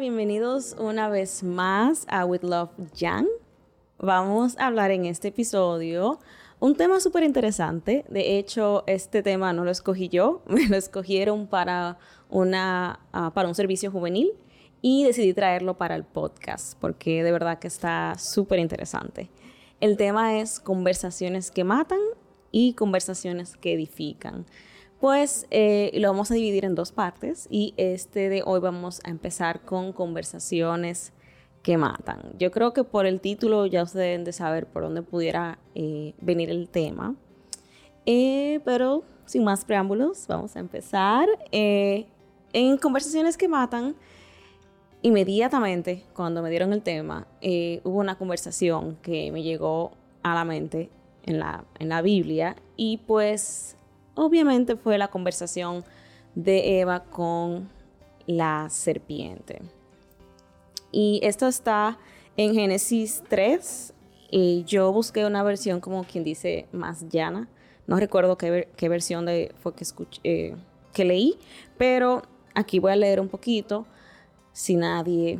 Bienvenidos una vez más a With Love Jan. Vamos a hablar en este episodio un tema súper interesante. De hecho, este tema no lo escogí yo, me lo escogieron para, una, ah, para un servicio juvenil y decidí traerlo para el podcast porque de verdad que está súper interesante. El tema es conversaciones que matan y conversaciones que edifican. Pues eh, lo vamos a dividir en dos partes y este de hoy vamos a empezar con conversaciones que matan. Yo creo que por el título ya ustedes deben de saber por dónde pudiera eh, venir el tema. Eh, pero sin más preámbulos, vamos a empezar. en conversaciones que matan, inmediatamente cuando me dieron el tema, hubo una conversación que me llegó a la mente en la, en la Biblia y pues obviamente fue la conversación de Eva con la serpiente. Y esto está en Génesis 3 y yo busqué una versión como quien dice más llana. No recuerdo qué, versión de, fue que, escuché, eh, que leí, pero aquí voy a leer un poquito. Si nadie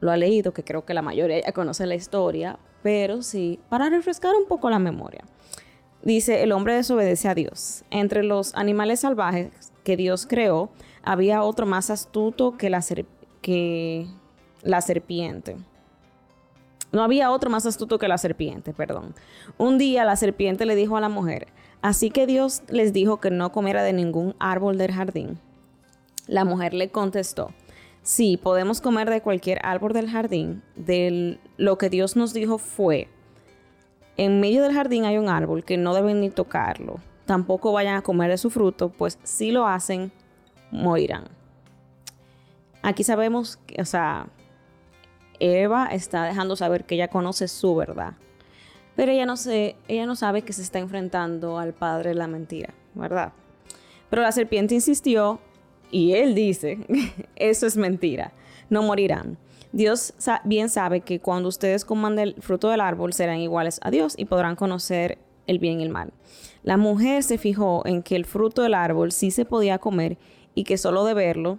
lo ha leído, que creo que la mayoría ya conoce la historia, pero sí, para refrescar un poco la memoria. Dice, el hombre desobedece a Dios. Entre los animales salvajes que Dios creó, había otro más astuto que la, serpiente. No había otro más astuto que la serpiente, perdón. Un día la serpiente le dijo a la mujer, así que Dios les dijo que no comiera de ningún árbol del jardín. La mujer le contestó, sí, podemos comer de cualquier árbol del jardín. De lo que Dios nos dijo fue, en medio del jardín hay un árbol que no deben ni tocarlo. Tampoco vayan a comer de su fruto, pues si lo hacen, morirán. Aquí sabemos que, o sea, Eva está dejando saber que ella conoce su verdad. Pero ella no, se, ella no sabe que se está enfrentando al padre de la mentira, ¿verdad? Pero la serpiente insistió y él dice, eso es mentira, no morirán. Dios bien sabe que cuando ustedes coman del fruto del árbol serán iguales a Dios y podrán conocer el bien y el mal. La mujer se fijó en que el fruto del árbol sí se podía comer y que solo de verlo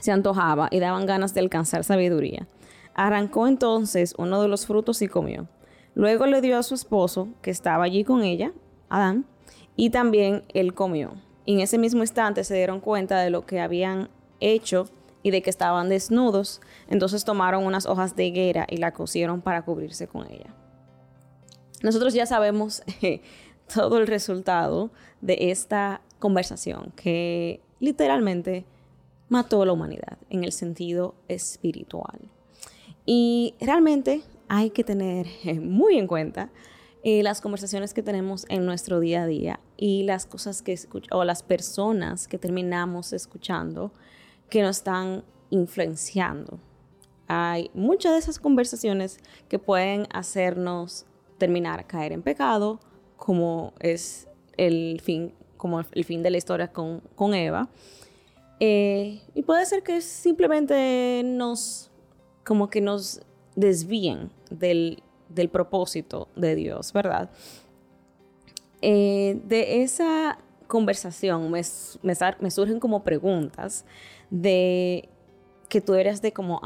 se antojaba y daban ganas de alcanzar sabiduría. Arrancó entonces uno de los frutos y comió. Luego le dio a su esposo, que estaba allí con ella, Adán, y también él comió. Y en ese mismo instante se dieron cuenta de lo que habían hecho y de que estaban desnudos, entonces tomaron unas hojas de higuera y la cosieron para cubrirse con ella. Nosotros ya sabemos todo el resultado de esta conversación que literalmente mató a la humanidad en el sentido espiritual. Y realmente hay que tener muy en cuenta eh, las conversaciones que tenemos en nuestro día a día y las cosas que o las personas que terminamos escuchando que nos están influenciando. Hay muchas de esas conversaciones que pueden hacernos terminar a caer en pecado, como es el fin, como el fin de la historia con, con Eva. Eh, y puede ser que simplemente nos, como que nos desvíen del, del propósito de Dios, ¿verdad? Eh, de esa conversación me, me, me surgen como preguntas de que tú eres de como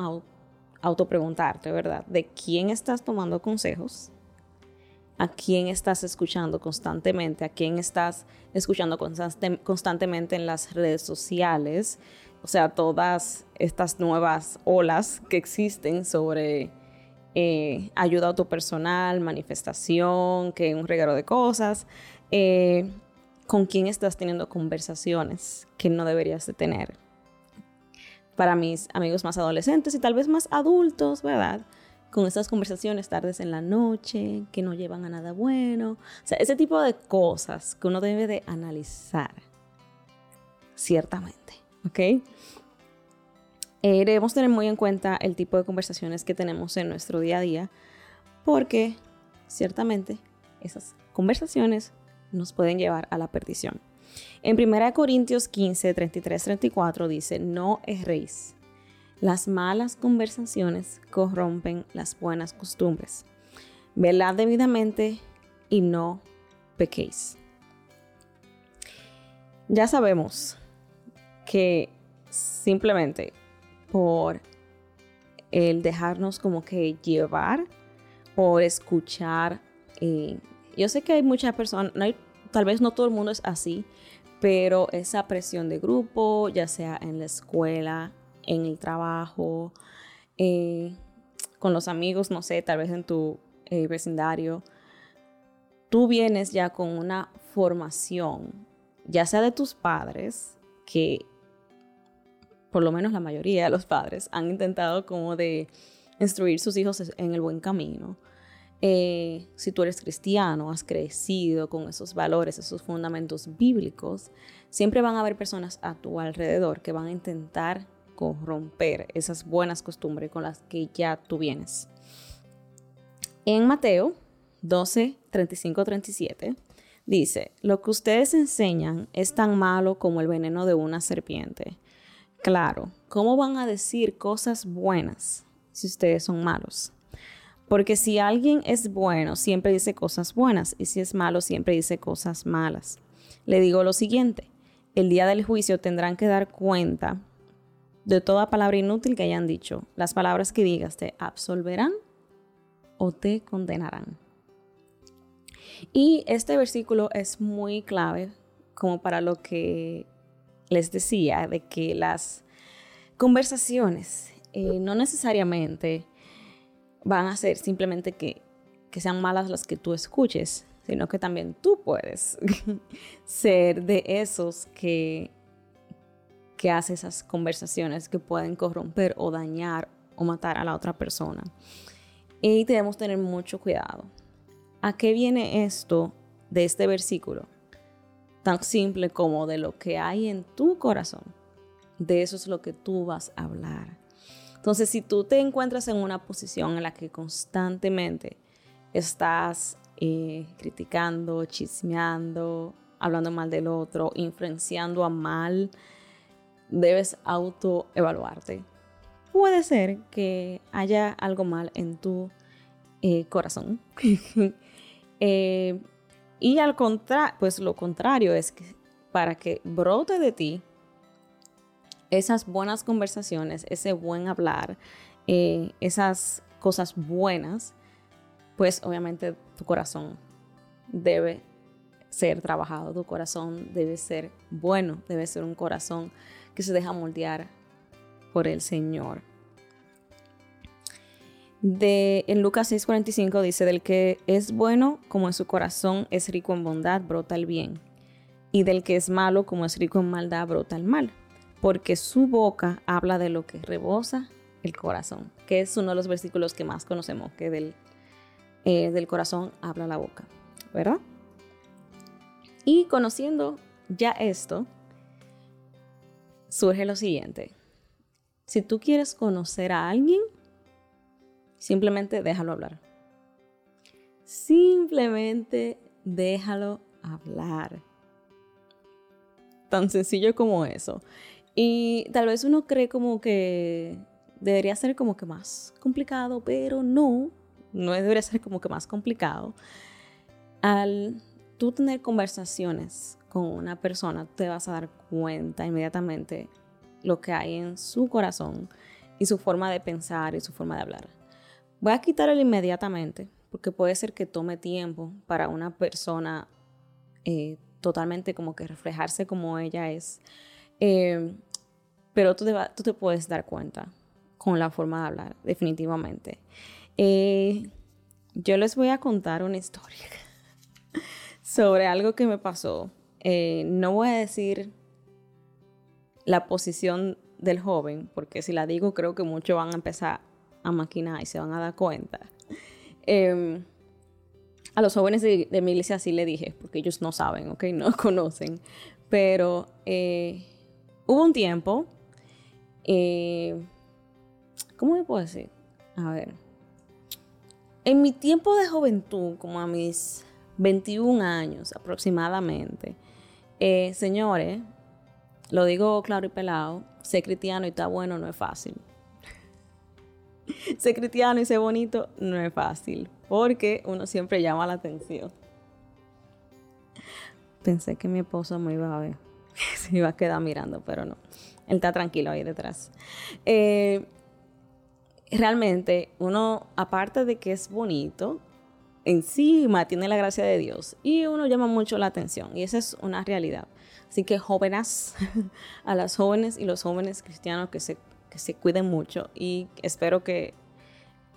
auto, preguntarte, ¿verdad? De quién estás tomando consejos, a quién estás escuchando constantemente, a quién estás escuchando constantemente en las redes sociales, o sea, todas estas nuevas olas que existen sobre eh, ayuda autopersonal, manifestación, que un regalo de cosas. Eh, ¿Con quién estás teniendo conversaciones que no deberías de tener? Para mis amigos más adolescentes y tal vez más adultos, ¿verdad? Con estas conversaciones tardes en la noche que no llevan a nada bueno. O sea, ese tipo de cosas que uno debe de analizar. Ciertamente, ¿ok? Eh, debemos tener muy en cuenta el tipo de conversaciones que tenemos en nuestro día a día porque ciertamente esas conversaciones nos pueden llevar a la perdición. En 1 Corintios 15, 33, 34 dice, no erréis. Las malas conversaciones corrompen las buenas costumbres. Velad debidamente y no pequéis. Ya sabemos que simplemente por el dejarnos como que llevar o escuchar. Eh, yo sé que hay muchas personas, tal vez no todo el mundo es así, pero esa presión de grupo, ya sea en la escuela, en el trabajo, eh, con los amigos, no sé, tal vez en tu eh, vecindario, tú vienes ya con una formación, ya sea de tus padres, que por lo menos la mayoría de los padres han intentado como de instruir sus hijos en el buen camino. Eh, si tú eres cristiano, has crecido con esos valores, esos fundamentos bíblicos, siempre van a haber personas a tu alrededor que van a intentar corromper esas buenas costumbres con las que ya tú vienes. En Mateo 12, 35, 37 dice, lo que ustedes enseñan es tan malo como el veneno de una serpiente. Claro, ¿cómo van a decir cosas buenas si ustedes son malos? Porque si alguien es bueno, siempre dice cosas buenas, y si es malo, siempre dice cosas malas. Le digo lo siguiente, el día del juicio tendrán que dar cuenta de toda palabra inútil que hayan dicho. Las palabras que digas te absolverán o te condenarán. Y este versículo es muy clave como para lo que les decía de que las conversaciones eh, no necesariamente van a ser simplemente que, que sean malas las que tú escuches, sino que también tú puedes ser de esos que, que hace esas conversaciones que pueden corromper o dañar o matar a la otra persona. Y debemos tener mucho cuidado. ¿A qué viene esto de este versículo? tan simple como de lo que hay en tu corazón. De eso es lo que tú vas a hablar. Entonces, si tú te encuentras en una posición en la que constantemente estás eh, criticando, chismeando, hablando mal del otro, influenciando a mal, debes autoevaluarte. Puede ser que haya algo mal en tu eh, corazón. eh, y al contrario, pues lo contrario es que para que brote de ti esas buenas conversaciones, ese buen hablar, eh, esas cosas buenas, pues obviamente tu corazón debe ser trabajado, tu corazón debe ser bueno, debe ser un corazón que se deja moldear por el Señor de, en Lucas 6:45 dice, del que es bueno como en su corazón es rico en bondad, brota el bien. Y del que es malo como es rico en maldad, brota el mal. Porque su boca habla de lo que rebosa el corazón, que es uno de los versículos que más conocemos, que del, eh, del corazón habla la boca, ¿verdad? Y conociendo ya esto, surge lo siguiente. Si tú quieres conocer a alguien, Simplemente déjalo hablar. Simplemente déjalo hablar. Tan sencillo como eso. Y tal vez uno cree como que debería ser como que más complicado, pero no, no debería ser como que más complicado. Al tú tener conversaciones con una persona, te vas a dar cuenta inmediatamente lo que hay en su corazón y su forma de pensar y su forma de hablar. Voy a quitarlo inmediatamente porque puede ser que tome tiempo para una persona eh, totalmente como que reflejarse como ella es. Eh, pero tú te, puedes dar cuenta con la forma de hablar, definitivamente. Eh, yo les voy a contar una historia sobre algo que me pasó. no voy a decir la posición del joven, porque si la digo creo que muchos van a empezar a maquinar y se van a dar cuenta. Em, a los jóvenes de, mi iglesia sí le dije, porque ellos no saben, ¿ok? No conocen. Pero eh, hubo un tiempo, eh, ¿cómo me puedo decir? A ver. En mi tiempo de juventud, como a mis 21 años aproximadamente, eh, señores, lo digo claro y pelado, ser cristiano y está bueno no es fácil. ser cristiano y ser bonito no es fácil, porque uno siempre llama la atención. Pensé que mi esposo me iba a ver, se iba a quedar mirando, pero no. Él está tranquilo ahí detrás. Eh, realmente, uno, aparte de que es bonito, encima tiene la gracia de Dios y uno llama mucho la atención y esa es una realidad. Así que jóvenes, a las jóvenes y los jóvenes cristianos que se, que se cuiden mucho y espero que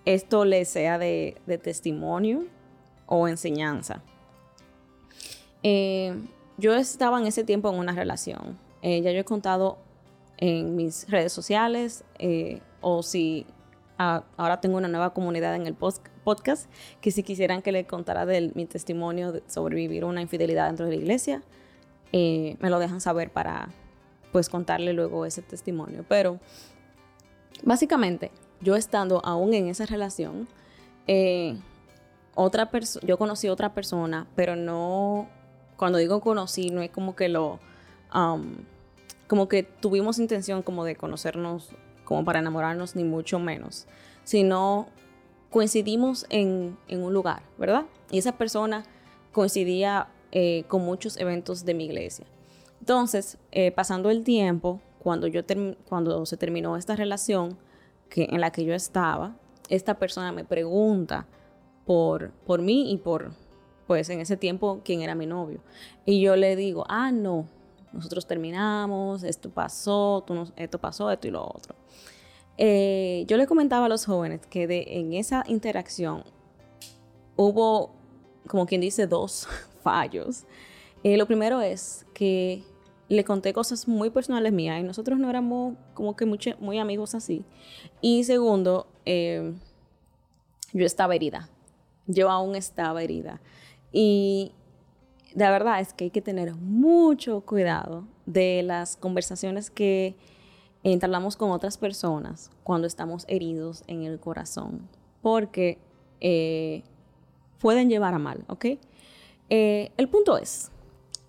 esto les sea de, testimonio o enseñanza. Eh, yo estaba en ese tiempo en una relación. Eh, ya yo he contado en mis redes sociales eh, o si ahora tengo una nueva comunidad en el podcast que si quisieran que le contara de mi testimonio de sobrevivir una infidelidad dentro de la iglesia, me lo dejan saber para pues contarle luego ese testimonio. Pero básicamente yo estando aún en esa relación, eh, otra yo conocí a otra persona, pero no, cuando digo conocí, no es como que lo, um, como que tuvimos intención como de conocernos, como para enamorarnos, ni mucho menos, sino coincidimos en, un lugar, ¿verdad? Y esa persona coincidía eh, con muchos eventos de mi iglesia. Entonces, eh, pasando el tiempo, cuando, yo cuando se terminó esta relación, que, en la que yo estaba, esta persona me pregunta por, por mí y por, pues en ese tiempo, quién era mi novio. Y yo le digo, ah, no, nosotros terminamos, esto pasó, tú esto pasó, esto y lo otro. Eh, yo le comentaba a los jóvenes que de, en esa interacción hubo, como quien dice, dos fallos. Eh, lo primero es que le conté cosas muy personales mías y nosotros no éramos como que muy amigos así. Y segundo, eh, yo estaba herida. Yo aún estaba herida. Y la verdad es que hay que tener mucho cuidado de las conversaciones que entablamos con otras personas cuando estamos heridos en el corazón, porque eh, pueden llevar a mal, ¿ok? Eh, el punto es,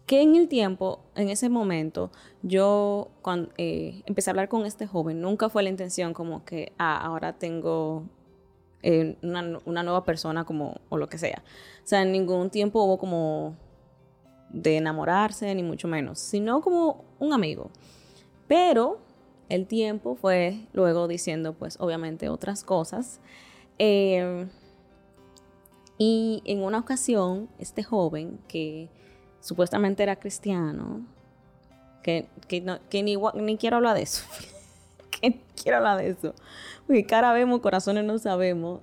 que en el tiempo, en ese momento, yo cuando, eh, empecé a hablar con este joven, nunca fue la intención como que ah, ahora tengo eh, una, nueva persona como, o lo que sea. O sea, en ningún tiempo hubo como de enamorarse, ni mucho menos, sino como un amigo. Pero el tiempo fue luego diciendo, pues, obviamente otras cosas. Eh, y en una ocasión, este joven que supuestamente era cristiano, que, ni, quiero hablar de eso, quiero hablar de eso, porque cara vemos, corazones no sabemos,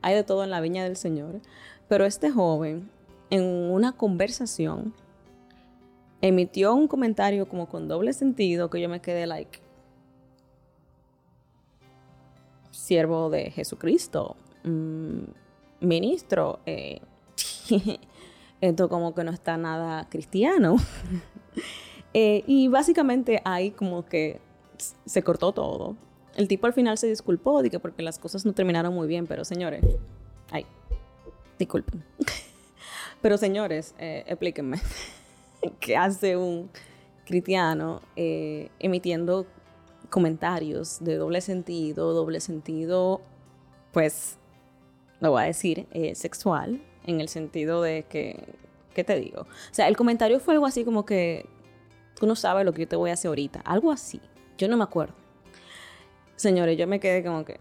hay de todo en la viña del Señor, pero este joven en una conversación emitió un comentario como con doble sentido que yo me quedé like, siervo de Jesucristo, mm, ministro, eh, esto como que no está nada cristiano. Eh, y básicamente ahí como que se cortó todo. El tipo al final se disculpó, dije, porque las cosas no terminaron muy bien, pero señores, ay, disculpen. pero señores, eh, explíquenme, ¿qué hace un cristiano eh, emitiendo comentarios de doble sentido, doble sentido, pues, lo voy a decir, sexual, en el sentido de que, ¿qué te digo? O sea, el comentario fue algo así como que tú no sabes lo que yo te voy a hacer ahorita, algo así, yo no me acuerdo. Señores, yo me quedé como que,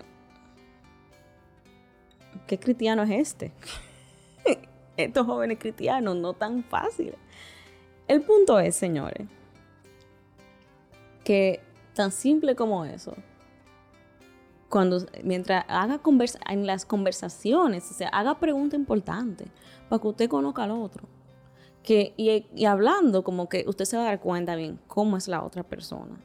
¿qué cristiano es este? Estos jóvenes cristianos no tan fáciles. El punto es, señores, que tan simple como eso, cuando mientras haga conversa, en las conversaciones, o sea, haga preguntas importantes para que usted conozca al otro. Que, y, hablando, como que usted se va a dar cuenta bien cómo es la otra persona.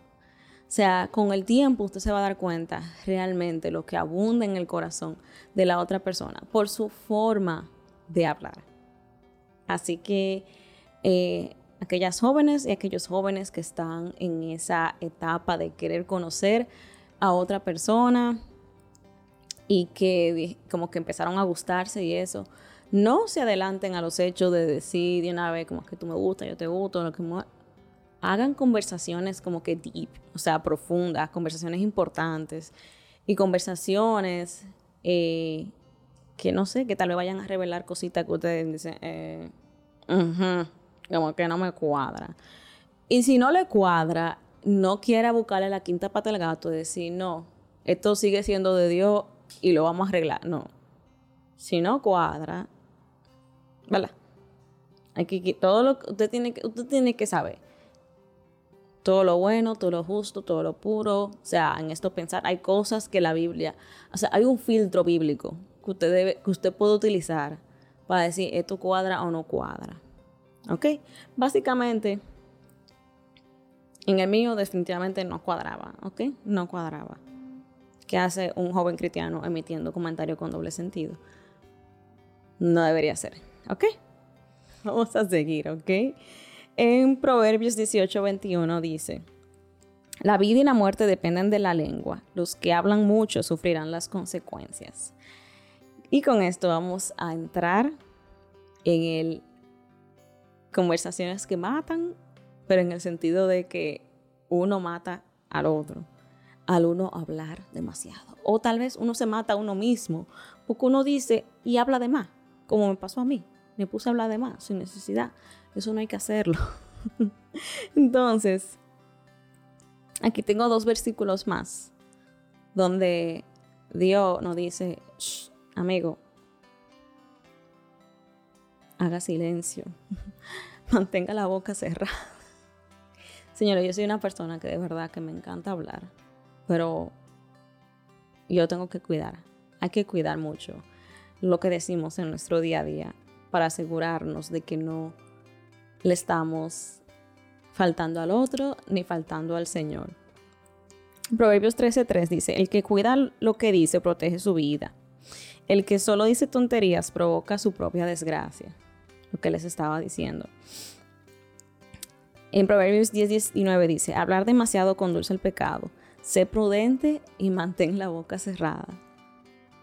O sea, con el tiempo usted se va a dar cuenta realmente lo que abunda en el corazón de la otra persona por su forma de hablar. Así que eh, aquellas jóvenes y aquellos jóvenes que están en esa etapa de querer conocer a otra persona y que como que empezaron a gustarse y eso, no se adelanten a los hechos de decir de una vez como que tú me gusta, yo te gusto, lo que hagan conversaciones como que deep, o sea, profundas, conversaciones importantes y conversaciones eh, que no sé, que tal vez vayan a revelar cositas que ustedes dicen, eh, como que no me cuadra. Y si no le cuadra, no quiera buscarle la quinta pata al gato y decir, no, esto sigue siendo de Dios y lo vamos a arreglar. No. Si no cuadra, ¿verdad? Hay que, todo lo que usted tiene que, usted tiene que saber. Todo lo bueno, todo lo justo, todo lo puro. O sea, en esto pensar, hay cosas que la Biblia, o sea, hay un filtro bíblico que usted, debe, que usted puede utilizar para decir esto cuadra o no cuadra. ¿Ok? Básicamente, en el mío definitivamente no cuadraba, ¿ok? No cuadraba. ¿Qué hace un joven cristiano emitiendo comentarios con doble sentido? No debería ser, ¿ok? Vamos a seguir, ¿ok? En Proverbios 18, 21 dice, la vida y la muerte dependen de la lengua. Los que hablan mucho sufrirán las consecuencias. Y con esto vamos a entrar en el conversaciones que matan pero en el sentido de que uno mata al otro, al uno hablar demasiado. O tal vez uno se mata a uno mismo, porque uno dice y habla de más, como me pasó a mí. Me puse a hablar de más sin necesidad. Eso no hay que hacerlo. Entonces, aquí tengo dos versículos más, donde Dios nos dice, amigo, haga silencio, mantenga la boca cerrada. Señora, yo soy una persona que de verdad que me encanta hablar, pero yo tengo que cuidar. Hay que cuidar mucho lo que decimos en nuestro día a día para asegurarnos de que no le estamos faltando al otro ni faltando al Señor. Proverbios 13:3 dice, el que cuida lo que dice protege su vida. El que solo dice tonterías provoca su propia desgracia. Lo que les estaba diciendo. En Proverbios 10, 19 dice, hablar demasiado conduce al pecado. Sé prudente y mantén la boca cerrada.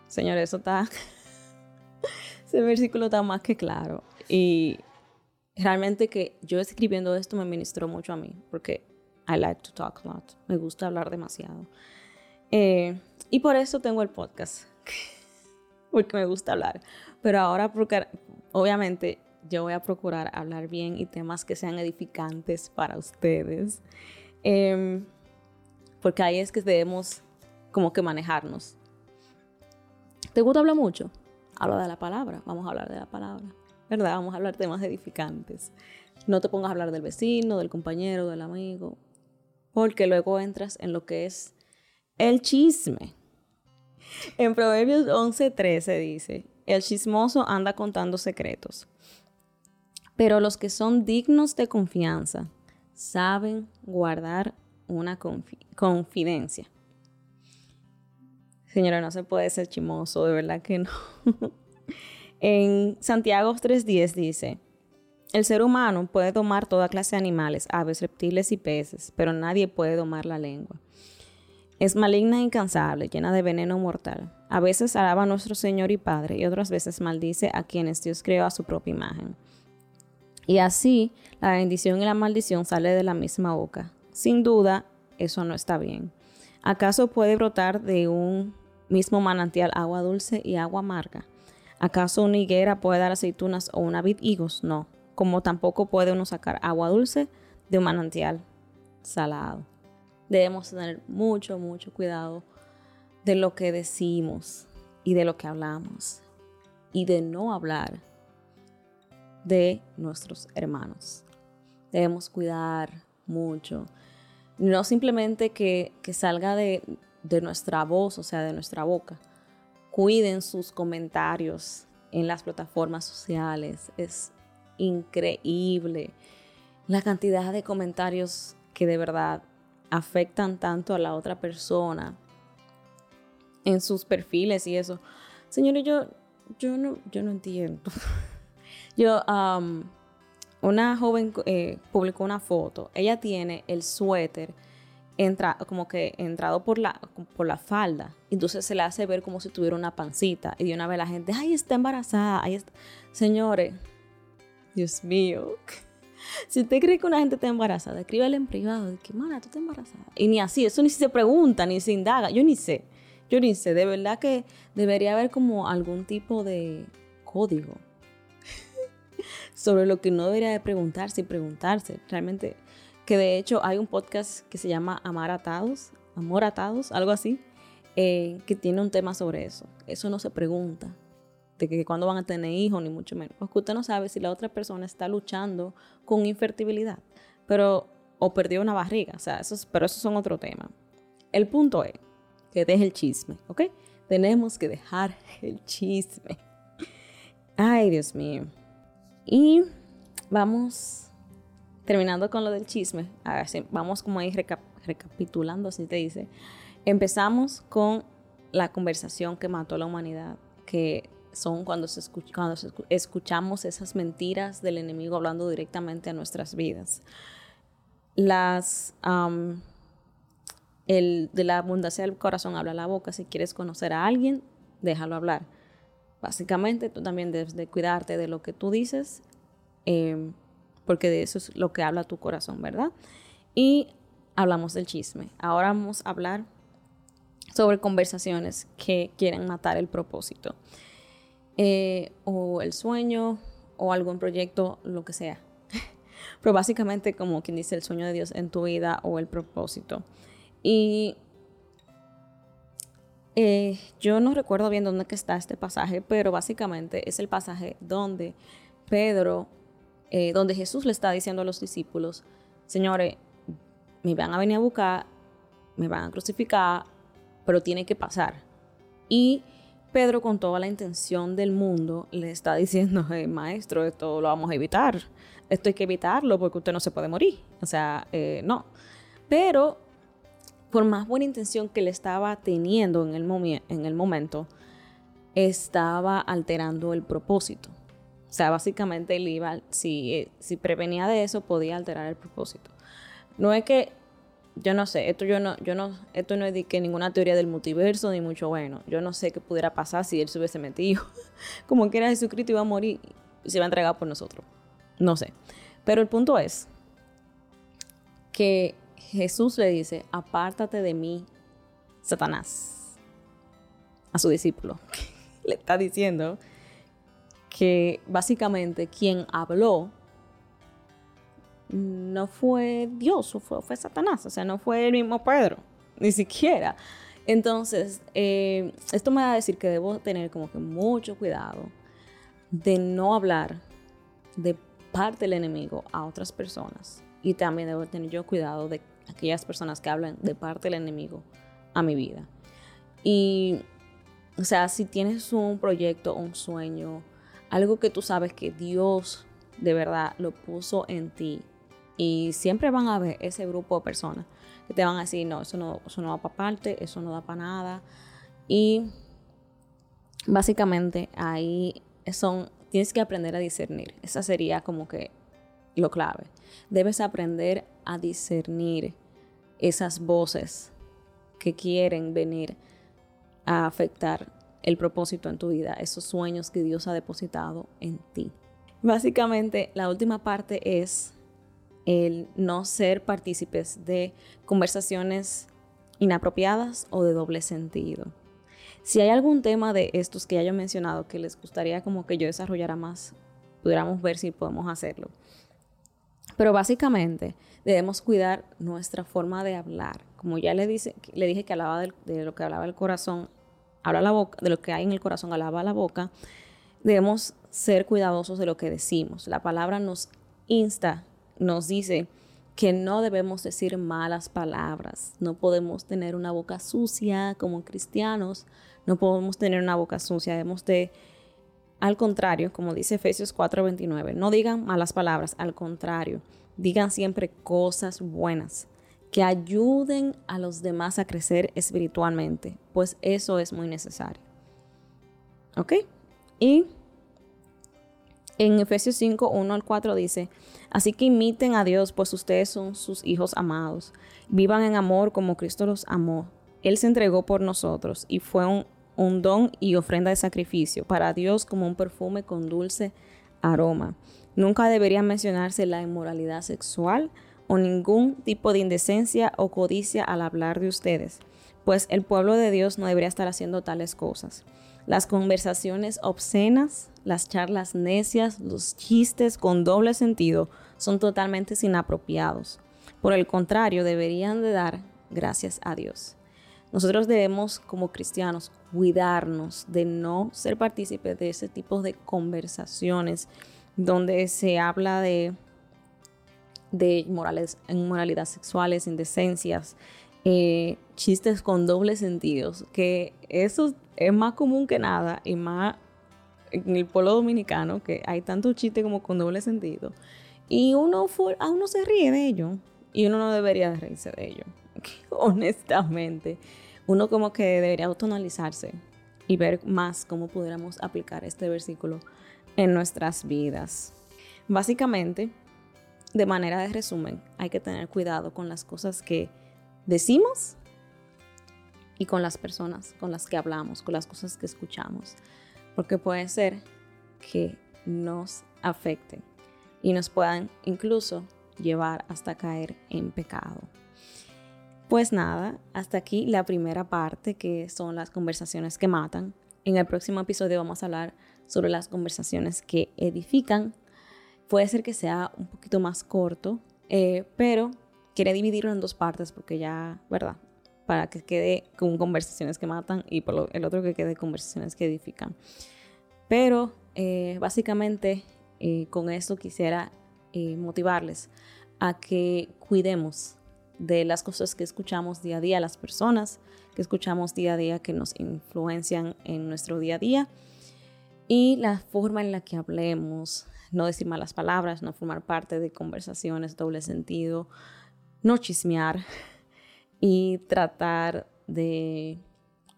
Señor, eso está... Ese versículo está más que claro. Y realmente que yo escribiendo esto me ministró mucho a mí, porque I like to talk a lot. Me gusta hablar demasiado. Eh, y por eso tengo el podcast, porque me gusta hablar. Pero ahora, obviamente yo voy a procurar hablar bien y temas que sean edificantes para ustedes. Em, porque ahí es que debemos como que manejarnos. ¿Te gusta hablar mucho? Habla de la palabra, vamos a hablar de la palabra, ¿verdad? Vamos a hablar temas edificantes. No te pongas a hablar del vecino, del compañero, del amigo, porque luego entras en lo que es el chisme. En Proverbios 11:13 dice, el chismoso anda contando secretos, pero los que son dignos de confianza saben guardar una confidencia. Señora, no se puede ser chimoso, de verdad que no. en Santiago 3.10 dice, el ser humano puede domar toda clase de animales, aves, reptiles y peces, pero nadie puede domar la lengua. Es maligna e incansable, llena de veneno mortal. A veces alaba a nuestro Señor y Padre y otras veces maldice a quienes Dios creó a su propia imagen. Y así la bendición y la maldición sale de la misma boca. Sin duda, eso no está bien. ¿Acaso puede brotar de un mismo manantial agua dulce y agua amarga? ¿Acaso una higuera puede dar aceitunas o una vid higos? No, como tampoco puede uno sacar agua dulce de un manantial salado. Debemos tener mucho, mucho cuidado de lo que decimos y de lo que hablamos y de no hablar de nuestros hermanos. Debemos cuidar mucho. No simplemente que, salga de, de nuestra voz, o sea, de nuestra boca. Cuiden sus comentarios en las plataformas sociales. Es increíble la cantidad de comentarios que de verdad afectan tanto a la otra persona en sus perfiles y eso. Señores, yo, yo, no, yo no entiendo. Yo, una joven eh, publicó una foto. Ella tiene el suéter entra, como que entrado por la, por la falda. Entonces se le hace ver como si tuviera una pancita. Y de una vez la gente, ay, está embarazada. Ay, Señores, Dios mío. Si usted cree que una gente está embarazada, escríbale en privado. De que, mana, tú estás embarazada. Y ni así, eso ni se pregunta, ni se indaga. Yo ni sé. Yo ni sé. De verdad que debería haber como algún tipo de código sobre lo que no debería de preguntarse y preguntarse. Realmente que de hecho hay un podcast que se llama Amar Atados, Amor Atados, algo así, eh, que tiene un tema sobre eso. Eso no se pregunta, de que cuándo van a tener hijos, ni mucho menos. Porque usted no sabe si la otra persona está luchando con infertilidad, pero, o perdió una barriga, o sea, eso pero eso son otro tema. El punto es que deje el chisme, ¿ok? Tenemos que dejar el chisme. Ay, Dios mío. Y vamos terminando con lo del chisme. Vamos como ahí recapitulando, así te dice. Empezamos con la conversación que mató a la humanidad, que son cuando, se cuando escuchamos esas mentiras del enemigo hablando directamente a nuestras vidas. Las, el, de la abundancia del corazón habla la boca. Si quieres conocer a alguien, déjalo hablar. Básicamente, tú también debes de cuidarte de lo que tú dices, em, porque de eso es lo que habla tu corazón, ¿verdad? Y hablamos del chisme. Ahora vamos a hablar sobre conversaciones que quieren matar el propósito. Eh, o el sueño, o algún proyecto, lo que sea. Pero básicamente como quien dice el sueño de Dios en tu vida o el propósito. Y eh, yo no recuerdo bien dónde está este pasaje, pero básicamente es el pasaje donde Pedro, eh, donde Jesús le está diciendo a los discípulos, señores, me van a venir a buscar, me van a crucificar, pero tiene que pasar. Y Pedro con toda la intención del mundo le está diciendo, maestro, esto lo vamos a evitar, esto hay que evitarlo porque usted no se puede morir. O sea, eh, no. Pero por más buena intención que le estaba teniendo en el, en el momento, estaba alterando el propósito. O sea, básicamente él iba, si, eh, si prevenía de eso, podía alterar el propósito. No es que, yo no sé, esto yo no, yo no, esto no es que ninguna teoría del multiverso, ni mucho bueno. Yo no sé qué pudiera pasar si él se hubiese metido. Como que era Jesucristo iba a morir se iba a entregar por nosotros. No sé. Pero el punto es que Jesús le dice, apártate de mí, Satanás, a su discípulo. le está diciendo que básicamente quien habló no fue Dios, fue, fue Satanás, o sea, no fue el mismo Pedro, ni siquiera. Entonces, eh, esto me da a decir que debo tener como que mucho cuidado de no hablar de parte del enemigo a otras personas. Y también debo tener yo cuidado de aquellas personas que hablan de parte del enemigo a mi vida. Y, o sea, si tienes un proyecto, un sueño, algo que tú sabes que Dios de verdad lo puso en ti, y siempre van a ver ese grupo de personas que te van a decir, no, eso no, eso no va para parte, eso no da para nada. Y básicamente ahí son, tienes que aprender a discernir. Esa sería como que lo clave. Debes aprender a discernir esas voces que quieren venir a afectar el propósito en tu vida, esos sueños que Dios ha depositado en ti. Básicamente, la última parte es el no ser partícipes de conversaciones inapropiadas o de doble sentido. Si hay algún tema de estos que haya mencionado que les gustaría como que yo desarrollara más, pudiéramos ver si podemos hacerlo. Pero básicamente debemos cuidar nuestra forma de hablar. Como ya le, dice, le dije que hablaba de, lo que hablaba el corazón, habla la boca, de lo que hay en el corazón, hablaba la boca, debemos ser cuidadosos de lo que decimos. La palabra nos insta, nos dice que no debemos decir malas palabras. No podemos tener una boca sucia como cristianos. No podemos tener una boca sucia. Debemos de al contrario, como dice Efesios 4:29, no digan malas palabras, al contrario, digan siempre cosas buenas que ayuden a los demás a crecer espiritualmente, pues eso es muy necesario. ¿Ok? Y en Efesios 5, 1 al 4 dice, así que imiten a Dios, pues ustedes son sus hijos amados. Vivan en amor como Cristo los amó. Él se entregó por nosotros y fue un un don y ofrenda de sacrificio para Dios como un perfume con dulce aroma. Nunca debería mencionarse la inmoralidad sexual ningún tipo de indecencia o codicia al hablar de ustedes, pues el pueblo de Dios no debería estar haciendo tales cosas. Las conversaciones obscenas, las charlas necias, los chistes con doble sentido son totalmente inapropiados. Por el contrario, deberían de dar gracias a Dios. Nosotros debemos, como cristianos, cuidarnos de no ser partícipes de ese tipo de conversaciones donde se habla de, de inmoralidades sexuales, indecencias, eh, chistes con dobles sentidos, que eso es más común que nada y más en el pueblo dominicano, que hay tanto chiste como con doble sentido. Y uno, a uno se ríe de ello y uno no debería reírse de ello, honestamente. Uno como que debería autonalizarse y ver más cómo pudiéramos aplicar este versículo en nuestras vidas. Básicamente, de manera de resumen, hay que tener cuidado con las cosas que decimos y con las personas con las que hablamos, con las cosas que escuchamos, porque puede ser que nos afecten y nos puedan incluso llevar hasta caer en pecado. Pues nada, hasta aquí la primera parte que son las conversaciones que matan. En el próximo episodio vamos a hablar sobre las conversaciones que edifican. Puede ser que sea un poquito más corto, eh, pero quiere dividirlo en dos partes porque ya, ¿verdad? Para que quede con conversaciones que matan y por el otro que quede conversaciones que edifican. Pero eh, básicamente eh, con esto quisiera motivarles a que cuidemos de las cosas que escuchamos día a día, las personas que escuchamos día a día que nos influencian en nuestro día a día y la forma en la que hablemos, no decir malas palabras, no formar parte de conversaciones doble sentido, no chismear y tratar de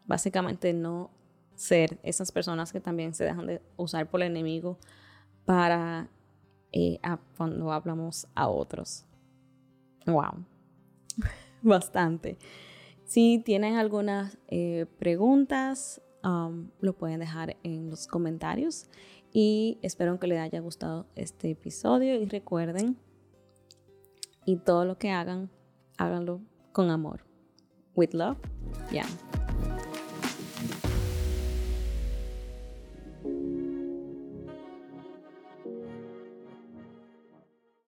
básicamente no ser esas personas que también se dejan de usar por el enemigo para eh, cuando hablamos a otros. Wow, bastante. Si tienen algunas eh, preguntas, um, lo pueden dejar en los comentarios. Y espero que les haya gustado este episodio. Y recuerden, y todo lo que hagan, háganlo con amor. With love, yeah.